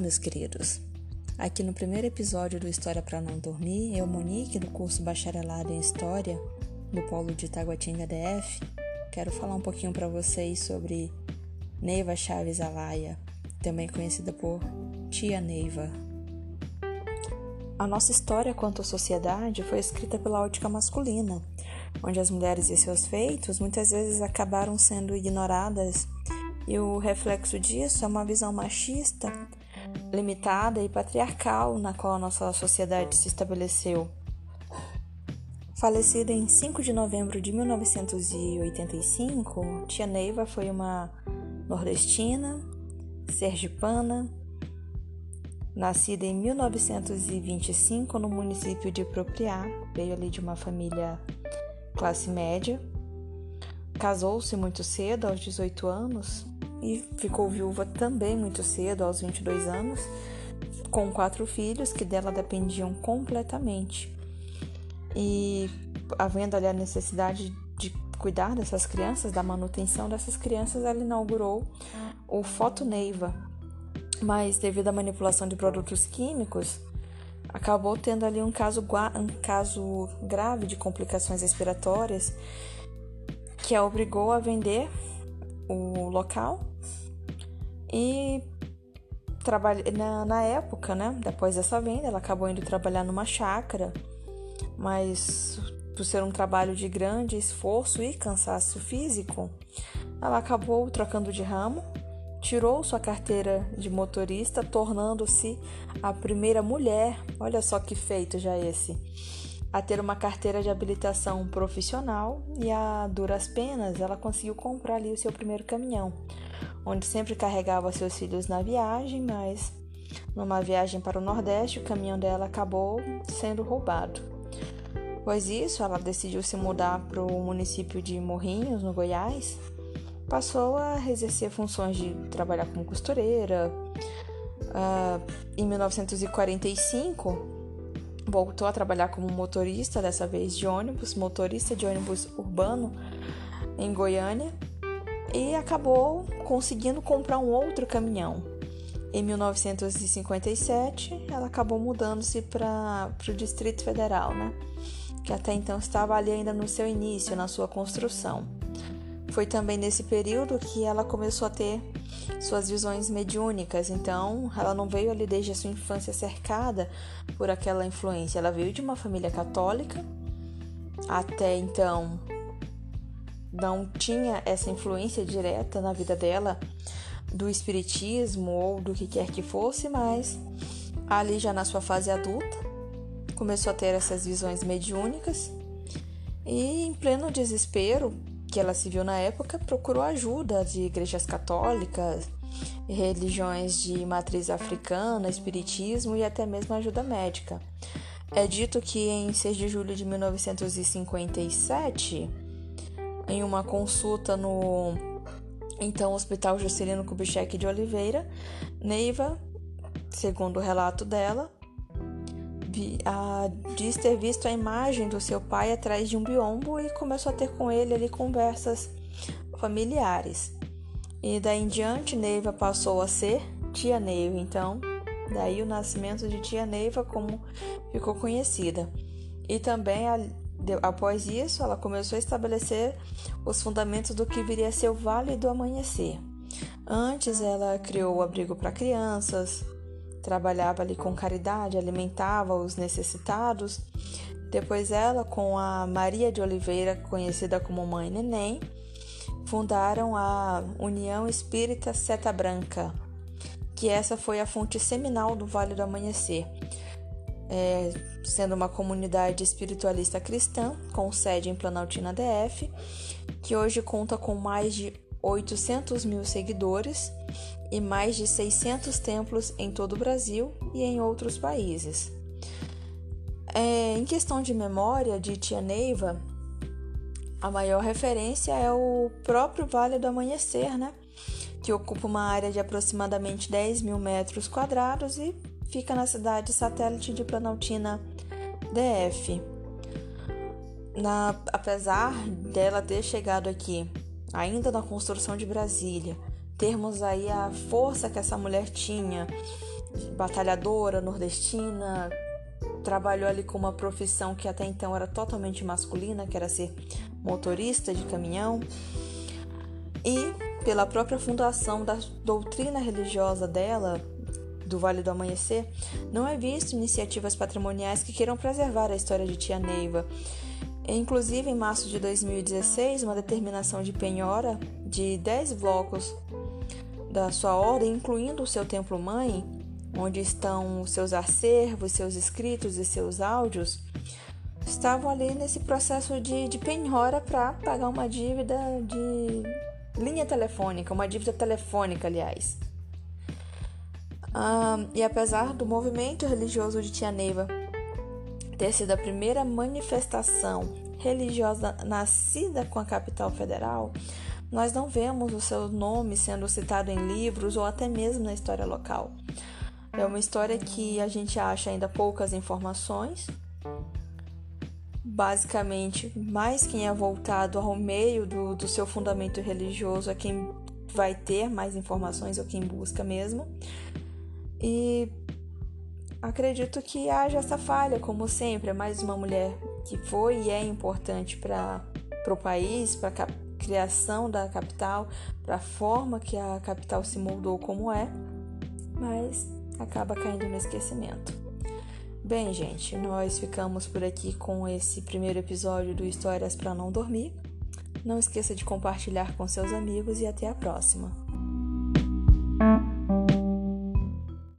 Meus queridos. Aqui no primeiro episódio do História para não dormir, eu, Monique, do curso Bacharelado em História do Polo de Itaguatinga DF, quero falar um pouquinho para vocês sobre Neiva Chaves Alaia, também conhecida por Tia Neiva. A nossa história quanto à sociedade foi escrita pela ótica masculina, onde as mulheres e seus feitos muitas vezes acabaram sendo ignoradas e o reflexo disso é uma visão machista, limitada e patriarcal na qual a nossa sociedade se estabeleceu. Falecida em 5 de novembro de 1985, Tia Neiva foi uma nordestina, sergipana, nascida em 1925 no município de Propriá, veio ali de uma família classe média. Casou-se muito cedo, aos 18 anos, e ficou viúva também muito cedo, aos 22 anos, com quatro filhos que dela dependiam completamente. E havendo ali a necessidade de cuidar dessas crianças, da manutenção dessas crianças, ela inaugurou o Foto Neiva. Mas devido à manipulação de produtos químicos, acabou tendo ali um caso, um caso grave de complicações respiratórias que a obrigou a vender o local e na, na época, né, depois dessa venda, ela acabou indo trabalhar numa chácara, mas por ser um trabalho de grande esforço e cansaço físico, ela acabou trocando de ramo, tirou sua carteira de motorista, tornando-se a primeira mulher, olha só que feito já esse, a ter uma carteira de habilitação profissional e a duras penas ela conseguiu comprar ali o seu primeiro caminhão, onde sempre carregava seus filhos na viagem, mas numa viagem para o Nordeste o caminhão dela acabou sendo roubado. Pois isso, ela decidiu se mudar para o município de Morrinhos, no Goiás, passou a exercer funções de trabalhar como costureira. Uh, em 1945, voltou a trabalhar como motorista, dessa vez de ônibus, motorista de ônibus urbano em Goiânia, e acabou conseguindo comprar um outro caminhão. Em 1957, ela acabou mudando-se para o Distrito Federal, né? que até então estava ali ainda no seu início, na sua construção. Foi também nesse período que ela começou a ter suas visões mediúnicas. Então, ela não veio ali desde a sua infância cercada por aquela influência. Ela veio de uma família católica. Até então, não tinha essa influência direta na vida dela do espiritismo ou do que quer que fosse, mas ali já na sua fase adulta começou a ter essas visões mediúnicas e em pleno desespero que ela se viu na época, procurou ajuda de igrejas católicas, religiões de matriz africana, espiritismo e até mesmo ajuda médica. É dito que em 6 de julho de 1957, em uma consulta no então Hospital Juscelino Kubitschek de Oliveira, Neiva, segundo o relato dela, a, diz ter visto a imagem do seu pai atrás de um biombo e começou a ter com ele ali conversas familiares. E daí em diante, Neiva passou a ser Tia Neiva, então, daí o nascimento de Tia Neiva como ficou conhecida. E também, após isso, ela começou a estabelecer os fundamentos do que viria a ser o Vale do Amanhecer. Antes, ela criou o abrigo para crianças, trabalhava ali com caridade, alimentava os necessitados. Depois ela, com a Maria de Oliveira, conhecida como Mãe Neném, fundaram a União Espírita Seta Branca, que essa foi a fonte seminal do Vale do Amanhecer, é, sendo uma comunidade espiritualista cristã com sede em Planaltina DF, que hoje conta com mais de 800 mil seguidores e mais de 600 templos em todo o Brasil e em outros países. É, em questão de memória de Tia Neiva, a maior referência é o próprio Vale do Amanhecer, né? que ocupa uma área de aproximadamente 10 mil metros quadrados e fica na cidade satélite de Planaltina DF. Na, apesar dela ter chegado aqui ainda na construção de Brasília, termos aí a força que essa mulher tinha batalhadora nordestina, trabalhou ali com uma profissão que até então era totalmente masculina, que era ser motorista de caminhão. E pela própria fundação da doutrina religiosa dela, do Vale do Amanhecer, não é visto iniciativas patrimoniais que queiram preservar a história de Tia Neiva. Inclusive, em março de 2016, uma determinação de penhora de 10 blocos da sua ordem, incluindo o seu templo-mãe, onde estão seus acervos, seus escritos e seus áudios, estavam ali nesse processo de, de penhora para pagar uma dívida de linha telefônica, uma dívida telefônica, aliás. E apesar do movimento religioso de Tia Neiva ter sido a primeira manifestação religiosa nascida com a capital federal, nós não vemos o seu nome sendo citado em livros ou até mesmo na história local. É uma história que a gente acha ainda poucas informações. Basicamente, mais quem é voltado ao meio do, do seu fundamento religioso é quem vai ter mais informações ou quem busca mesmo. E acredito que haja essa falha, como sempre, é mais uma mulher que foi e é importante para o país, para a criação da capital, para a forma que a capital se moldou como é, mas acaba caindo no esquecimento. Bem, gente, nós ficamos por aqui com esse primeiro episódio do Histórias para Não Dormir. Não esqueça de compartilhar com seus amigos e até a próxima.